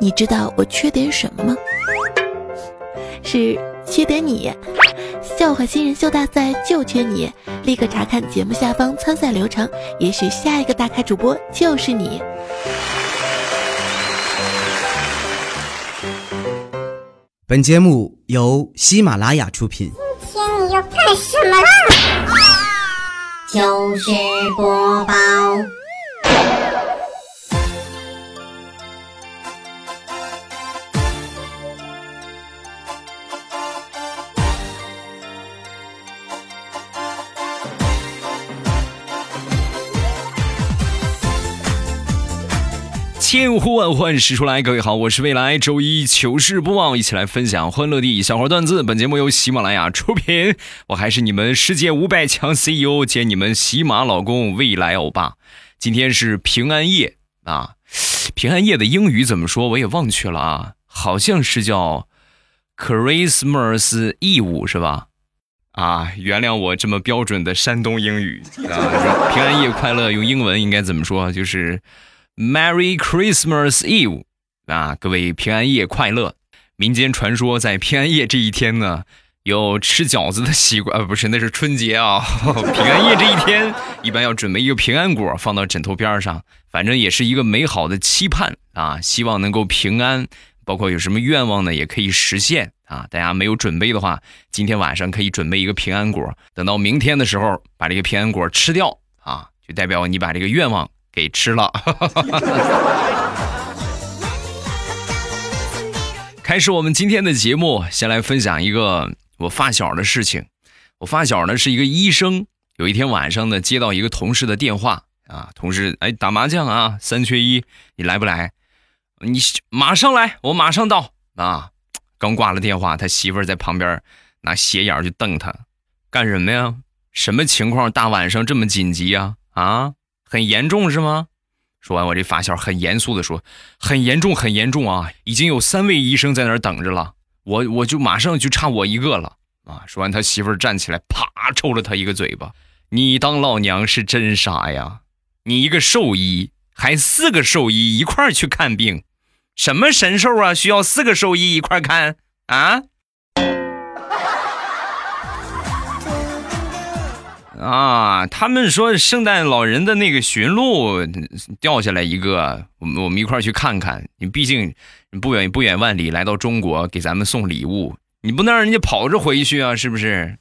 你知道我缺点什么吗？是缺点你。笑话新人秀大赛就缺你，立刻查看节目下方参赛流程，也许下一个大咖主播就是你。本节目由喜马拉雅出品。今天你要干什么啦？就是播报。千呼万唤始出来，各位好，我是未来周一糗事播报，一起来分享欢乐地笑话段子。本节目由喜马拉雅出品，我还是你们世界五百强 CEO 兼你们喜马老公未来欧巴。今天是平安夜啊，平安夜的英语怎么说？我也忘去了啊，好像是叫 Christmas Eve 是吧？啊，原谅我这么标准的山东英语啊。平安夜快乐，用英文应该怎么说？就是。Merry Christmas Eve，啊，各位平安夜快乐！民间传说，在平安夜这一天呢，有吃饺子的习惯，呃，不是，那是春节啊。平安夜这一天，一般要准备一个平安果放到枕头边上，反正也是一个美好的期盼啊，希望能够平安。包括有什么愿望呢，也可以实现啊。大家没有准备的话，今天晚上可以准备一个平安果，等到明天的时候把这个平安果吃掉啊，就代表你把这个愿望。给吃了，开始我们今天的节目，先来分享一个我发小的事情。我发小呢是一个医生，有一天晚上呢接到一个同事的电话啊，同事哎打麻将啊，三缺一，你来不来？你马上来，我马上到啊。刚挂了电话，他媳妇儿在旁边拿斜眼就瞪他，干什么呀？什么情况？大晚上这么紧急啊？啊？很严重是吗？说完，我这发小很严肃的说：“很严重，很严重啊！已经有三位医生在那儿等着了，我我就马上就差我一个了啊！”说完，他媳妇儿站起来，啪抽了他一个嘴巴：“你当老娘是真傻呀！你一个兽医，还四个兽医一块儿去看病，什么神兽啊？需要四个兽医一块看啊？”啊，他们说圣诞老人的那个驯鹿掉下来一个，我们我们一块去看看。你毕竟不远不远万里来到中国给咱们送礼物，你不能让人家跑着回去啊，是不是？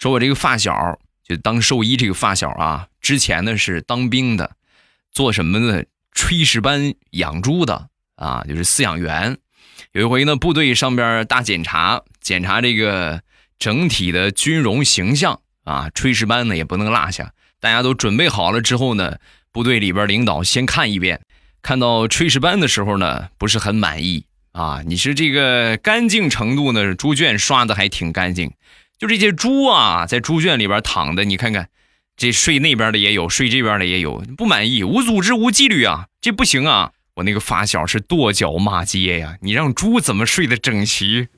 说我这个发小就当兽医，这个发小啊，之前呢是当兵的，做什么呢？炊事班养猪的啊，就是饲养员。有一回呢，部队上边大检查，检查这个整体的军容形象啊，炊事班呢也不能落下。大家都准备好了之后呢，部队里边领导先看一遍，看到炊事班的时候呢，不是很满意啊。你是这个干净程度呢，猪圈刷的还挺干净，就这些猪啊，在猪圈里边躺的，你看看，这睡那边的也有，睡这边的也有，不满意，无组织无纪律啊，这不行啊。我那个发小是跺脚骂街呀！你让猪怎么睡得整齐？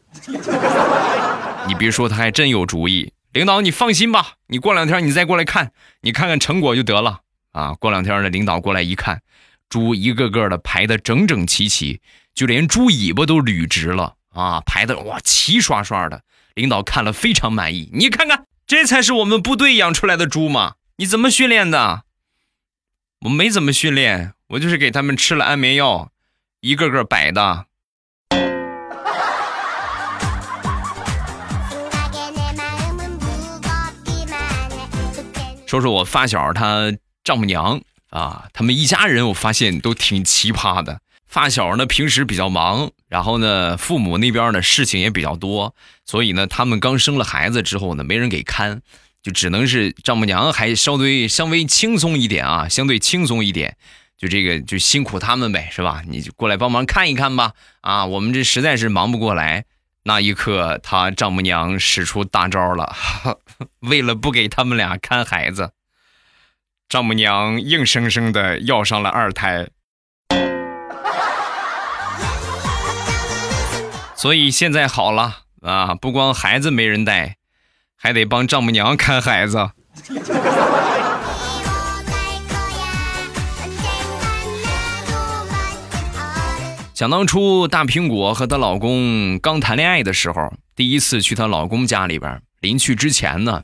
你别说，他还真有主意。领导，你放心吧，你过两天你再过来看，你看看成果就得了啊！过两天呢，领导过来一看，猪一个个的排的整整齐齐，就连猪尾巴都捋直了啊，排的哇齐刷刷的。领导看了非常满意，你看看，这才是我们部队养出来的猪吗？你怎么训练的？我没怎么训练。我就是给他们吃了安眠药，一个个摆的。说说我发小他丈母娘啊，他们一家人我发现都挺奇葩的。发小呢平时比较忙，然后呢父母那边呢事情也比较多，所以呢他们刚生了孩子之后呢没人给看，就只能是丈母娘还稍微稍微轻松一点啊，相对轻松一点。就这个就辛苦他们呗，是吧？你就过来帮忙看一看吧。啊，我们这实在是忙不过来。那一刻，他丈母娘使出大招了，为了不给他们俩看孩子，丈母娘硬生生的要上了二胎。所以现在好了啊，不光孩子没人带，还得帮丈母娘看孩子。想当初，大苹果和她老公刚谈恋爱的时候，第一次去她老公家里边，临去之前呢，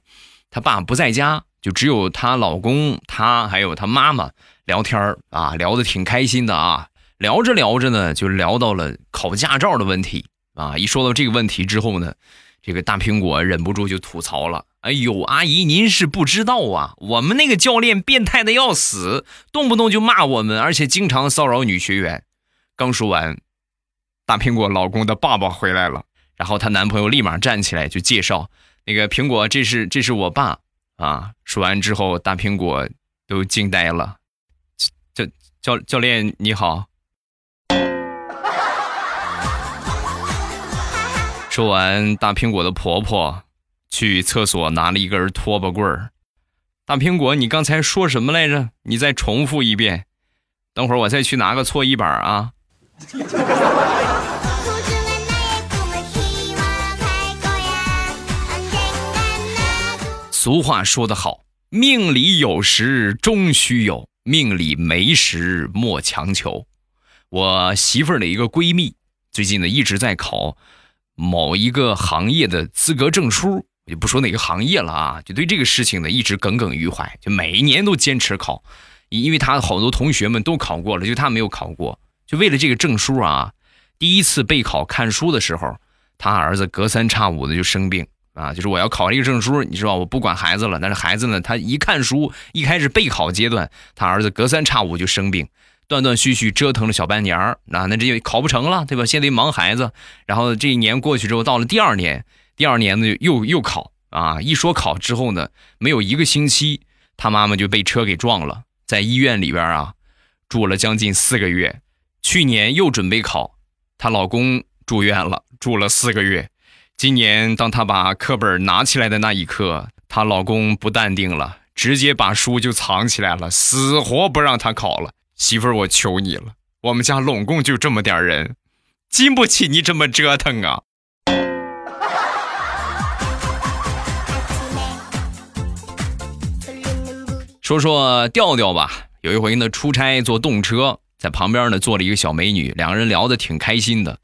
她爸不在家，就只有她老公、她还有她妈妈聊天儿啊，聊的挺开心的啊。聊着聊着呢，就聊到了考驾照的问题啊。一说到这个问题之后呢。这个大苹果忍不住就吐槽了：“哎呦，阿姨，您是不知道啊，我们那个教练变态的要死，动不动就骂我们，而且经常骚扰女学员。”刚说完，大苹果老公的爸爸回来了，然后她男朋友立马站起来就介绍：“那个苹果，这是这是我爸啊。”说完之后，大苹果都惊呆了。教教教练你好。说完，大苹果的婆婆去厕所拿了一根拖把棍儿。大苹果，你刚才说什么来着？你再重复一遍。等会儿我再去拿个搓衣板啊。俗话说得好，命里有时终须有，命里没时莫强求。我媳妇儿的一个闺蜜，最近呢一直在考某一个行业的资格证书，我就不说哪个行业了啊，就对这个事情呢一直耿耿于怀，就每一年都坚持考，因为他好多同学们都考过了，就他没有考过。就为了这个证书啊，第一次备考看书的时候，他儿子隔三差五的就生病啊。就是我要考这个证书，你知道我不管孩子了，但是孩子呢，他一看书，一开始备考阶段，他儿子隔三差五就生病，断断续续折腾了小半年儿，那那这就考不成了，对吧？现在忙孩子，然后这一年过去之后，到了第二年，第二年呢又又考啊。一说考之后呢，没有一个星期，他妈妈就被车给撞了，在医院里边啊住了将近四个月。去年又准备考，她老公住院了，住了四个月。今年当她把课本拿起来的那一刻，她老公不淡定了，直接把书就藏起来了，死活不让她考了。媳妇儿，我求你了，我们家拢共就这么点人，经不起你这么折腾啊！说说调调吧，有一回呢，出差坐动车。在旁边呢，坐了一个小美女，两个人聊得挺开心的。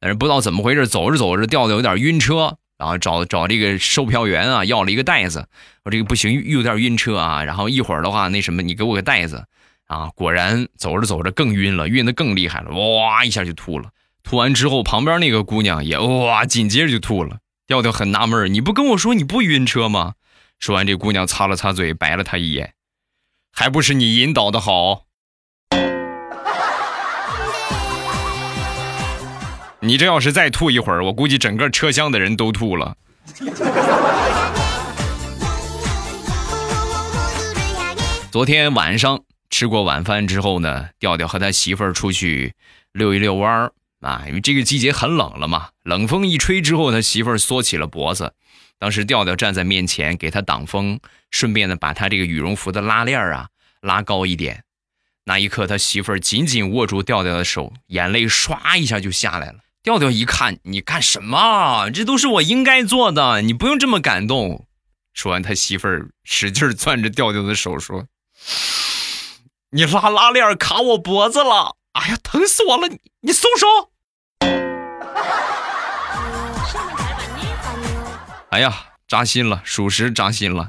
但是不知道怎么回事，走着走着，调调有点晕车，然后找找这个售票员啊，要了一个袋子。我这个不行，又有点晕车啊。然后一会儿的话，那什么，你给我个袋子啊。果然走着走着更晕了，晕得更厉害了，哇一下就吐了。吐完之后，旁边那个姑娘也哇，紧接着就吐了。调调很纳闷，你不跟我说你不晕车吗？说完，这姑娘擦了擦嘴，白了他一眼，还不是你引导的好。你这要是再吐一会儿，我估计整个车厢的人都吐了。昨天晚上吃过晚饭之后呢，调调和他媳妇儿出去遛一遛弯儿啊，因为这个季节很冷了嘛，冷风一吹之后，他媳妇儿缩起了脖子。当时调调站在面前给他挡风，顺便呢把他这个羽绒服的拉链啊拉高一点。那一刻，他媳妇儿紧紧握住调调的手，眼泪唰一下就下来了。调调一看，你干什么？这都是我应该做的，你不用这么感动。说完，他媳妇儿使劲攥着调调的手说：“你拉拉链卡我脖子了，哎呀，疼死我了！你你松手。”哎呀，扎心了，属实扎心了。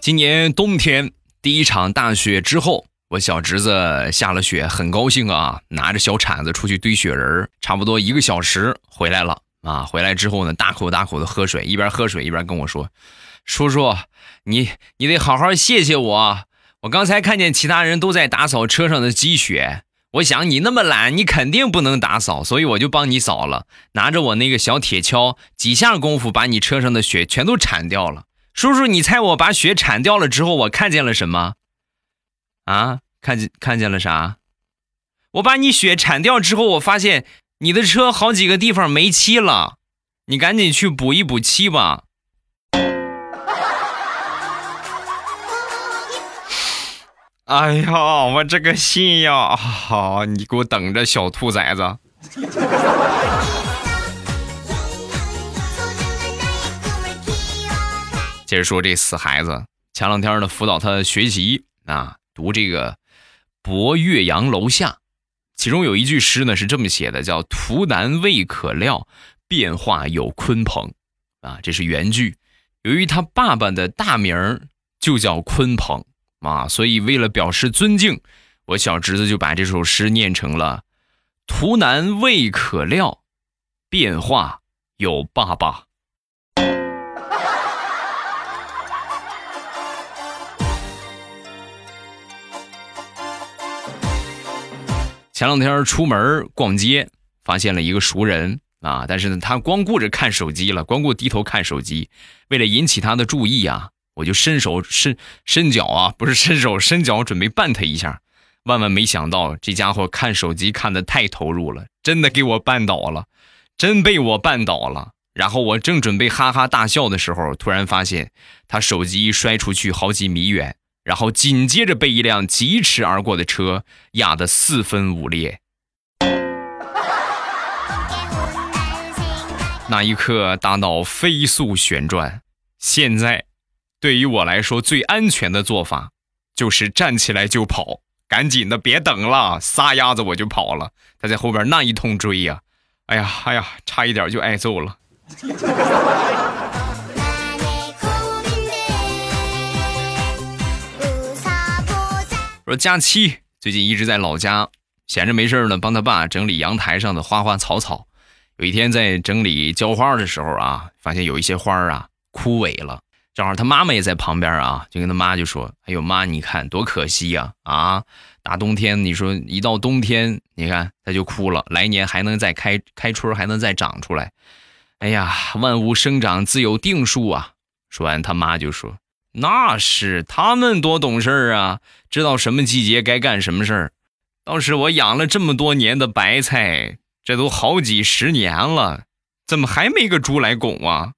今年冬天。第一场大雪之后，我小侄子下了雪，很高兴啊，拿着小铲子出去堆雪人差不多一个小时回来了啊。回来之后呢，大口大口的喝水，一边喝水一边跟我说：“叔叔，你你得好好谢谢我。我刚才看见其他人都在打扫车上的积雪，我想你那么懒，你肯定不能打扫，所以我就帮你扫了。拿着我那个小铁锹，几下功夫把你车上的雪全都铲掉了。”叔叔，你猜我把雪铲掉了之后，我看见了什么？啊，看见看见了啥？我把你雪铲掉之后，我发现你的车好几个地方没漆了，你赶紧去补一补漆吧。哎呀，我这个心呀，好，你给我等着，小兔崽子。接着说这死孩子，前前两天呢辅导他学习啊，读这个《博岳阳楼下》，其中有一句诗呢是这么写的，叫“图南未可料，变化有鲲鹏”，啊，这是原句。由于他爸爸的大名就叫鲲鹏啊，所以为了表示尊敬，我小侄子就把这首诗念成了“图南未可料，变化有爸爸”。前两天出门逛街，发现了一个熟人啊，但是呢，他光顾着看手机了，光顾低头看手机。为了引起他的注意啊，我就伸手伸伸脚啊，不是伸手伸脚，准备绊他一下。万万没想到，这家伙看手机看的太投入了，真的给我绊倒了，真被我绊倒了。然后我正准备哈哈大笑的时候，突然发现他手机摔出去好几米远。然后紧接着被一辆疾驰而过的车压得四分五裂，那一刻大脑飞速旋转。现在，对于我来说最安全的做法就是站起来就跑，赶紧的别等了，撒丫子我就跑了。他在后边那一通追呀，哎呀哎呀，差一点就挨揍了。说佳期最近一直在老家，闲着没事呢，帮他爸整理阳台上的花花草草。有一天在整理浇花的时候啊，发现有一些花啊枯萎了，正好他妈妈也在旁边啊，就跟他妈就说：“哎呦妈，你看多可惜呀！啊，大冬天你说一到冬天，你看它就枯了，来年还能再开开春，还能再长出来。哎呀，万物生长自有定数啊！”说完，他妈就说。那是他们多懂事儿啊，知道什么季节该干什么事儿。倒是我养了这么多年的白菜，这都好几十年了，怎么还没个猪来拱啊？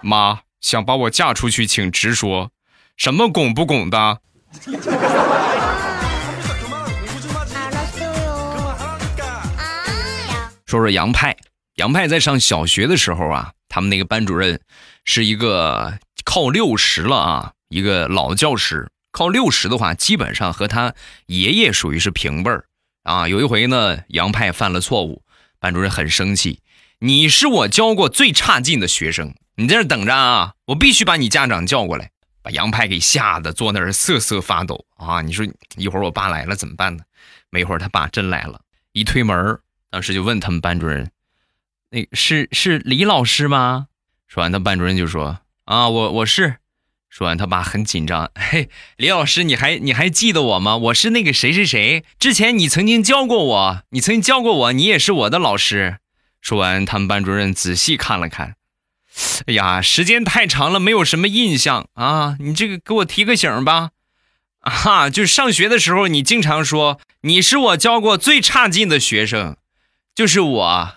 妈想把我嫁出去，请直说，什么拱不拱的？说说杨派。杨派在上小学的时候啊，他们那个班主任是一个靠六十了啊，一个老教师。靠六十的话，基本上和他爷爷属于是平辈儿啊。有一回呢，杨派犯了错误，班主任很生气：“你是我教过最差劲的学生，你在这等着啊，我必须把你家长叫过来。”把杨派给吓得坐那儿瑟瑟发抖啊！你说一会儿我爸来了怎么办呢？没一会儿他爸真来了，一推门，当时就问他们班主任。那是是李老师吗？说完，他班主任就说：“啊，我我是。”说完，他爸很紧张：“嘿，李老师，你还你还记得我吗？我是那个谁谁谁，之前你曾经教过我，你曾经教过我，你也是我的老师。”说完，他们班主任仔细看了看：“哎呀，时间太长了，没有什么印象啊！你这个给我提个醒吧。啊，就上学的时候，你经常说你是我教过最差劲的学生，就是我。”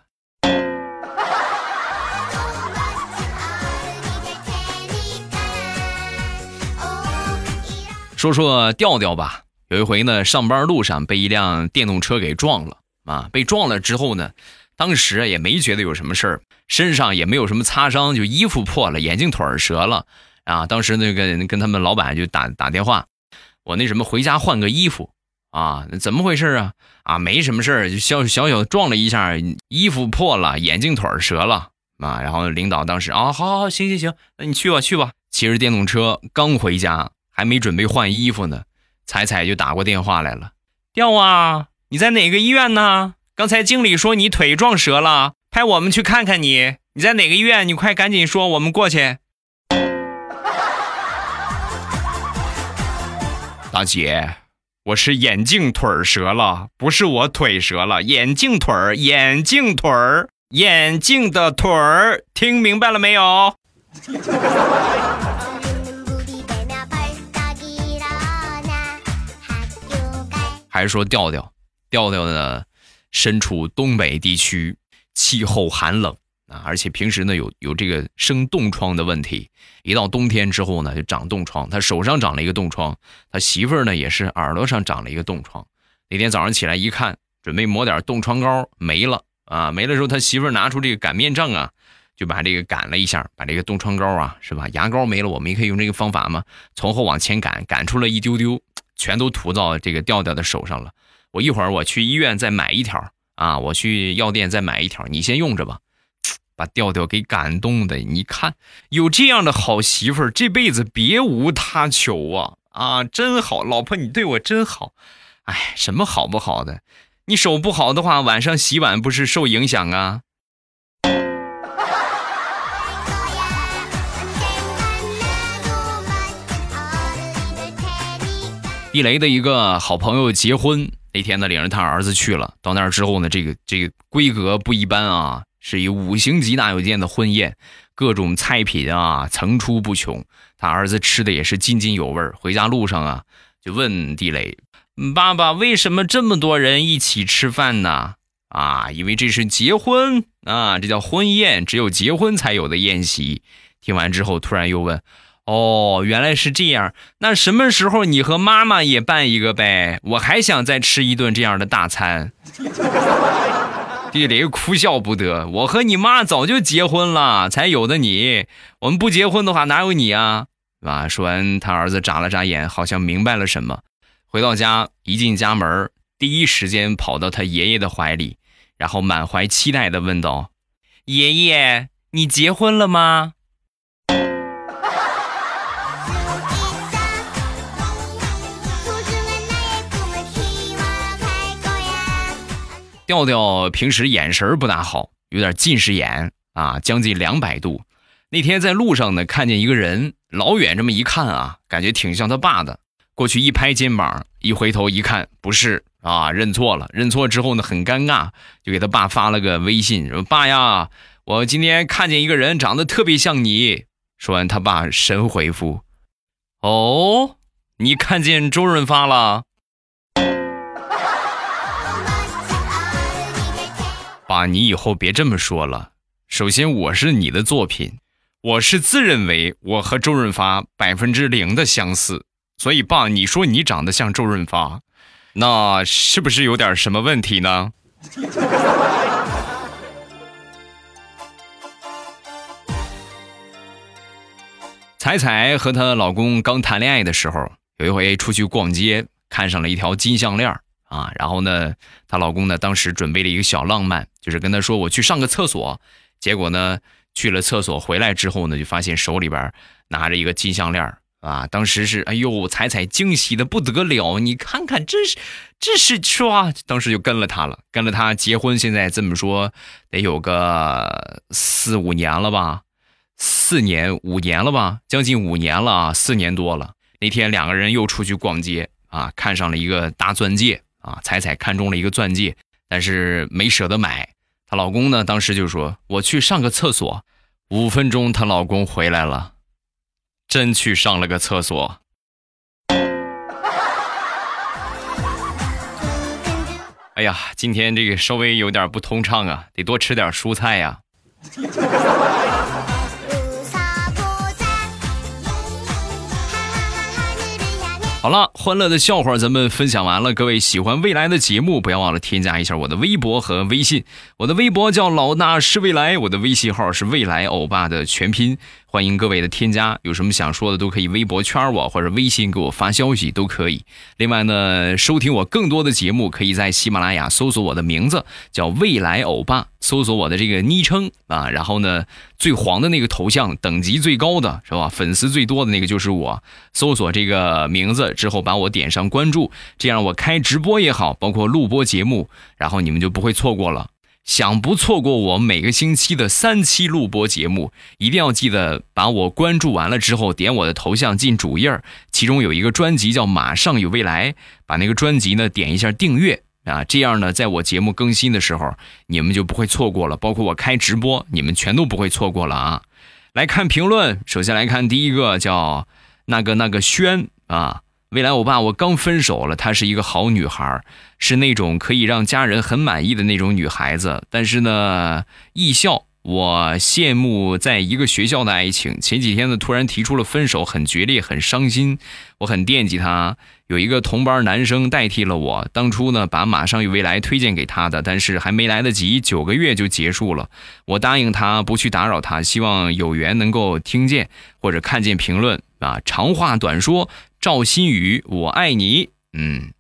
说说调调吧。有一回呢，上班路上被一辆电动车给撞了啊！被撞了之后呢，当时也没觉得有什么事儿，身上也没有什么擦伤，就衣服破了，眼镜腿折了啊！当时那个跟他们老板就打打电话，我那什么回家换个衣服啊？怎么回事啊？啊，没什么事儿，就小小小撞了一下，衣服破了，眼镜腿折了啊！然后领导当时啊，好好好，行行行，那你去吧去吧。骑着电动车刚回家。还没准备换衣服呢，彩彩就打过电话来了。调啊，你在哪个医院呢？刚才经理说你腿撞折了，派我们去看看你。你在哪个医院？你快赶紧说，我们过去。大姐，我是眼镜腿折了，不是我腿折了，眼镜腿儿，眼镜腿儿，眼镜的腿儿，听明白了没有？还是说调调，调调呢，身处东北地区，气候寒冷啊，而且平时呢有有这个生冻疮的问题，一到冬天之后呢就长冻疮，他手上长了一个冻疮，他媳妇儿呢也是耳朵上长了一个冻疮。那天早上起来一看，准备抹点冻疮膏，没了啊，没了之后他媳妇儿拿出这个擀面杖啊，就把这个擀了一下，把这个冻疮膏啊，是吧？牙膏没了，我们也可以用这个方法嘛，从后往前赶，赶出了一丢丢，全都涂到这个调调的手上了。我一会儿我去医院再买一条啊，我去药店再买一条，你先用着吧。把调调给感动的，你看有这样的好媳妇儿，这辈子别无他求啊啊，真好，老婆你对我真好。哎，什么好不好的？你手不好的话，晚上洗碗不是受影响啊？地雷的一个好朋友结婚那天呢，领着他儿子去了。到那儿之后呢，这个这个规格不一般啊，是一五星级大酒店的婚宴，各种菜品啊层出不穷。他儿子吃的也是津津有味。回家路上啊，就问地雷：“爸爸，为什么这么多人一起吃饭呢？”啊，因为这是结婚啊，这叫婚宴，只有结婚才有的宴席。听完之后，突然又问。哦，原来是这样。那什么时候你和妈妈也办一个呗？我还想再吃一顿这样的大餐。地雷哭笑不得。我和你妈早就结婚了，才有的你。我们不结婚的话，哪有你啊？啊！说完，他儿子眨了眨眼，好像明白了什么。回到家，一进家门，第一时间跑到他爷爷的怀里，然后满怀期待的问道：“爷爷，你结婚了吗？”调调平时眼神不大好，有点近视眼啊，将近两百度。那天在路上呢，看见一个人，老远这么一看啊，感觉挺像他爸的。过去一拍肩膀，一回头一看，不是啊，认错了。认错之后呢，很尴尬，就给他爸发了个微信，说：“爸呀，我今天看见一个人，长得特别像你。”说完，他爸神回复：“哦，你看见周润发了？”爸，你以后别这么说了。首先，我是你的作品，我是自认为我和周润发百分之零的相似，所以爸，你说你长得像周润发，那是不是有点什么问题呢？彩彩和她老公刚谈恋爱的时候，有一回出去逛街，看上了一条金项链啊，然后呢，她老公呢当时准备了一个小浪漫，就是跟她说我去上个厕所。结果呢，去了厕所回来之后呢，就发现手里边拿着一个金项链啊。当时是哎呦，彩彩惊喜的不得了，你看看这是这是说，当时就跟了他了，跟了他结婚，现在这么说得有个四五年了吧，四年五年了吧，将近五年了啊，四年多了。那天两个人又出去逛街啊，看上了一个大钻戒。啊，彩彩看中了一个钻戒，但是没舍得买。她老公呢，当时就说：“我去上个厕所。”五分钟，她老公回来了，真去上了个厕所。哎呀，今天这个稍微有点不通畅啊，得多吃点蔬菜呀。好了，欢乐的笑话咱们分享完了。各位喜欢未来的节目，不要忘了添加一下我的微博和微信。我的微博叫老衲是未来，我的微信号是未来欧巴的全拼。欢迎各位的添加，有什么想说的都可以微博圈我或者微信给我发消息都可以。另外呢，收听我更多的节目，可以在喜马拉雅搜索我的名字叫未来欧巴，搜索我的这个昵称啊，然后呢最黄的那个头像，等级最高的是吧？粉丝最多的那个就是我。搜索这个名字之后，把我点上关注，这样我开直播也好，包括录播节目，然后你们就不会错过了。想不错过我每个星期的三期录播节目，一定要记得把我关注完了之后，点我的头像进主页其中有一个专辑叫《马上有未来》，把那个专辑呢点一下订阅啊，这样呢，在我节目更新的时候，你们就不会错过了。包括我开直播，你们全都不会错过了啊！来看评论，首先来看第一个叫那个那个轩啊。未来欧巴，我刚分手了。她是一个好女孩，是那种可以让家人很满意的那种女孩子。但是呢，艺校我羡慕在一个学校的爱情。前几天呢，突然提出了分手，很决裂，很伤心。我很惦记她，有一个同班男生代替了我。当初呢，把《马上与未来》推荐给他的，但是还没来得及，九个月就结束了。我答应他不去打扰他，希望有缘能够听见或者看见评论啊。长话短说，赵新宇，我爱你。嗯。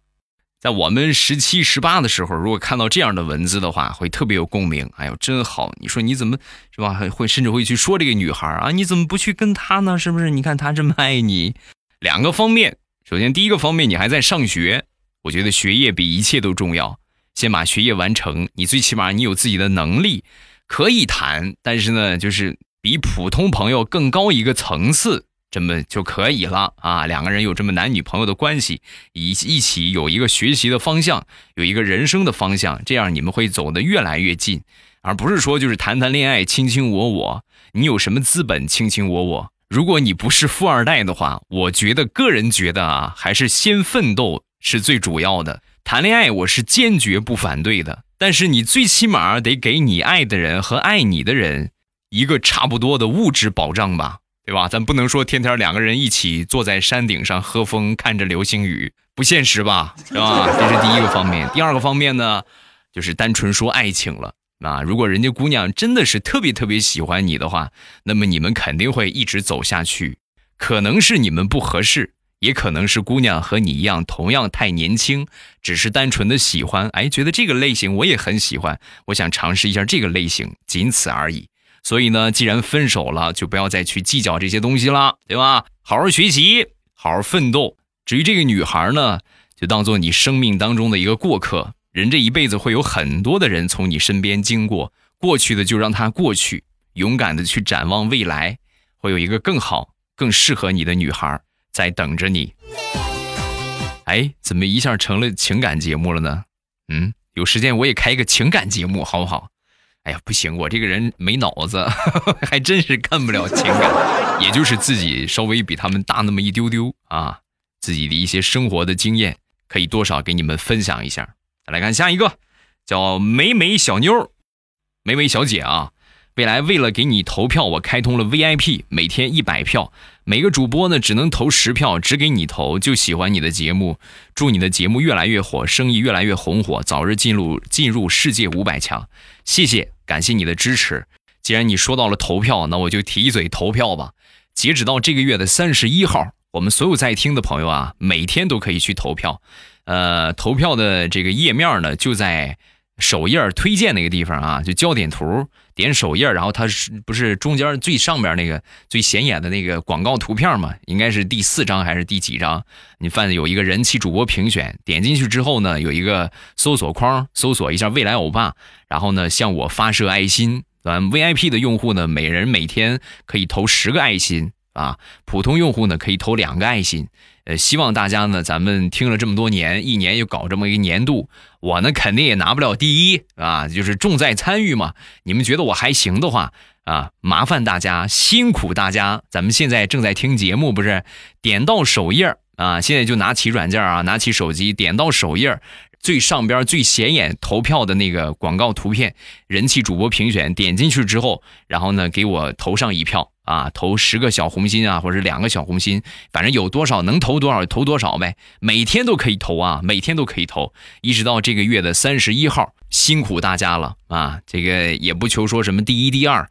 在我们十七十八的时候，如果看到这样的文字的话，会特别有共鸣。哎呦，真好！你说你怎么是吧？会甚至会去说这个女孩啊？你怎么不去跟她呢？是不是？你看她这么爱你，两个方面。首先，第一个方面，你还在上学，我觉得学业比一切都重要。先把学业完成，你最起码你有自己的能力可以谈，但是呢，就是比普通朋友更高一个层次。这么就可以了啊！两个人有这么男女朋友的关系，一一起有一个学习的方向，有一个人生的方向，这样你们会走得越来越近，而不是说就是谈谈恋爱卿卿我我。你有什么资本卿卿我我？如果你不是富二代的话，我觉得个人觉得啊，还是先奋斗是最主要的。谈恋爱我是坚决不反对的，但是你最起码得给你爱的人和爱你的人一个差不多的物质保障吧。对吧？咱不能说天天两个人一起坐在山顶上喝风，看着流星雨，不现实吧？是吧？这是第一个方面。第二个方面呢，就是单纯说爱情了啊。如果人家姑娘真的是特别特别喜欢你的话，那么你们肯定会一直走下去。可能是你们不合适，也可能是姑娘和你一样同样太年轻，只是单纯的喜欢。哎，觉得这个类型我也很喜欢，我想尝试一下这个类型，仅此而已。所以呢，既然分手了，就不要再去计较这些东西了，对吧？好好学习，好好奋斗。至于这个女孩呢，就当做你生命当中的一个过客。人这一辈子会有很多的人从你身边经过，过去的就让它过去，勇敢的去展望未来，会有一个更好、更适合你的女孩在等着你。哎，怎么一下成了情感节目了呢？嗯，有时间我也开一个情感节目，好不好？哎呀，不行，我这个人没脑子，还真是看不了情感，也就是自己稍微比他们大那么一丢丢啊，自己的一些生活的经验可以多少给你们分享一下。再来看下一个，叫美美小妞，美美小姐啊。未来为了给你投票，我开通了 VIP，每天一百票，每个主播呢只能投十票，只给你投。就喜欢你的节目，祝你的节目越来越火，生意越来越红火，早日进入进入世界五百强。谢谢，感谢你的支持。既然你说到了投票，那我就提一嘴投票吧。截止到这个月的三十一号，我们所有在听的朋友啊，每天都可以去投票。呃，投票的这个页面呢，就在。首页推荐那个地方啊，就焦点图，点首页，然后它是不是中间最上边那个最显眼的那个广告图片嘛？应该是第四张还是第几张？你翻有一个人气主播评选，点进去之后呢，有一个搜索框，搜索一下未来欧巴，然后呢向我发射爱心。咱 VIP 的用户呢，每人每天可以投十个爱心啊，普通用户呢可以投两个爱心。呃，希望大家呢，咱们听了这么多年，一年又搞这么一个年度，我呢肯定也拿不了第一啊，就是重在参与嘛。你们觉得我还行的话啊，麻烦大家辛苦大家，咱们现在正在听节目，不是？点到首页啊，现在就拿起软件啊，拿起手机，点到首页最上边最显眼投票的那个广告图片，人气主播评选，点进去之后，然后呢给我投上一票。啊，投十个小红心啊，或者两个小红心，反正有多少能投多少投多少呗。每天都可以投啊，每天都可以投，一直到这个月的三十一号，辛苦大家了啊！这个也不求说什么第一第二，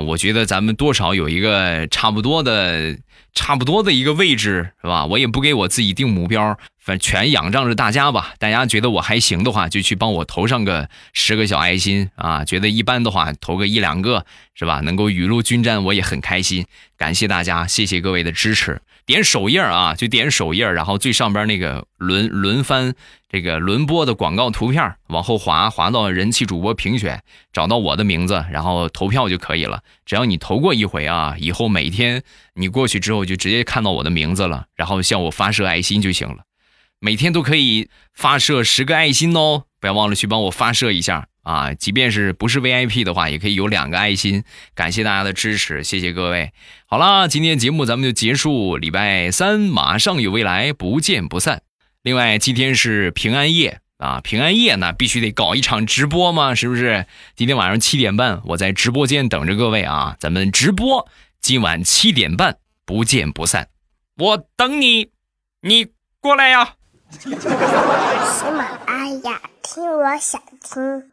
我觉得咱们多少有一个差不多的。差不多的一个位置是吧？我也不给我自己定目标，反正全仰仗着大家吧。大家觉得我还行的话，就去帮我投上个十个小爱心啊；觉得一般的话，投个一两个是吧？能够雨露均沾，我也很开心。感谢大家，谢谢各位的支持。点首页啊，就点首页，然后最上边那个轮轮番这个轮播的广告图片，往后滑滑到人气主播评选，找到我的名字，然后投票就可以了。只要你投过一回啊，以后每天你过去之后就直接看到我的名字了，然后向我发射爱心就行了。每天都可以发射十个爱心哦，不要忘了去帮我发射一下。啊，即便是不是 VIP 的话，也可以有两个爱心。感谢大家的支持，谢谢各位。好啦，今天节目咱们就结束。礼拜三马上有未来，不见不散。另外，今天是平安夜啊，平安夜呢必须得搞一场直播嘛，是不是？今天晚上七点半，我在直播间等着各位啊，咱们直播，今晚七点半不见不散，我等你，你过来呀。喜马拉雅，听我想听。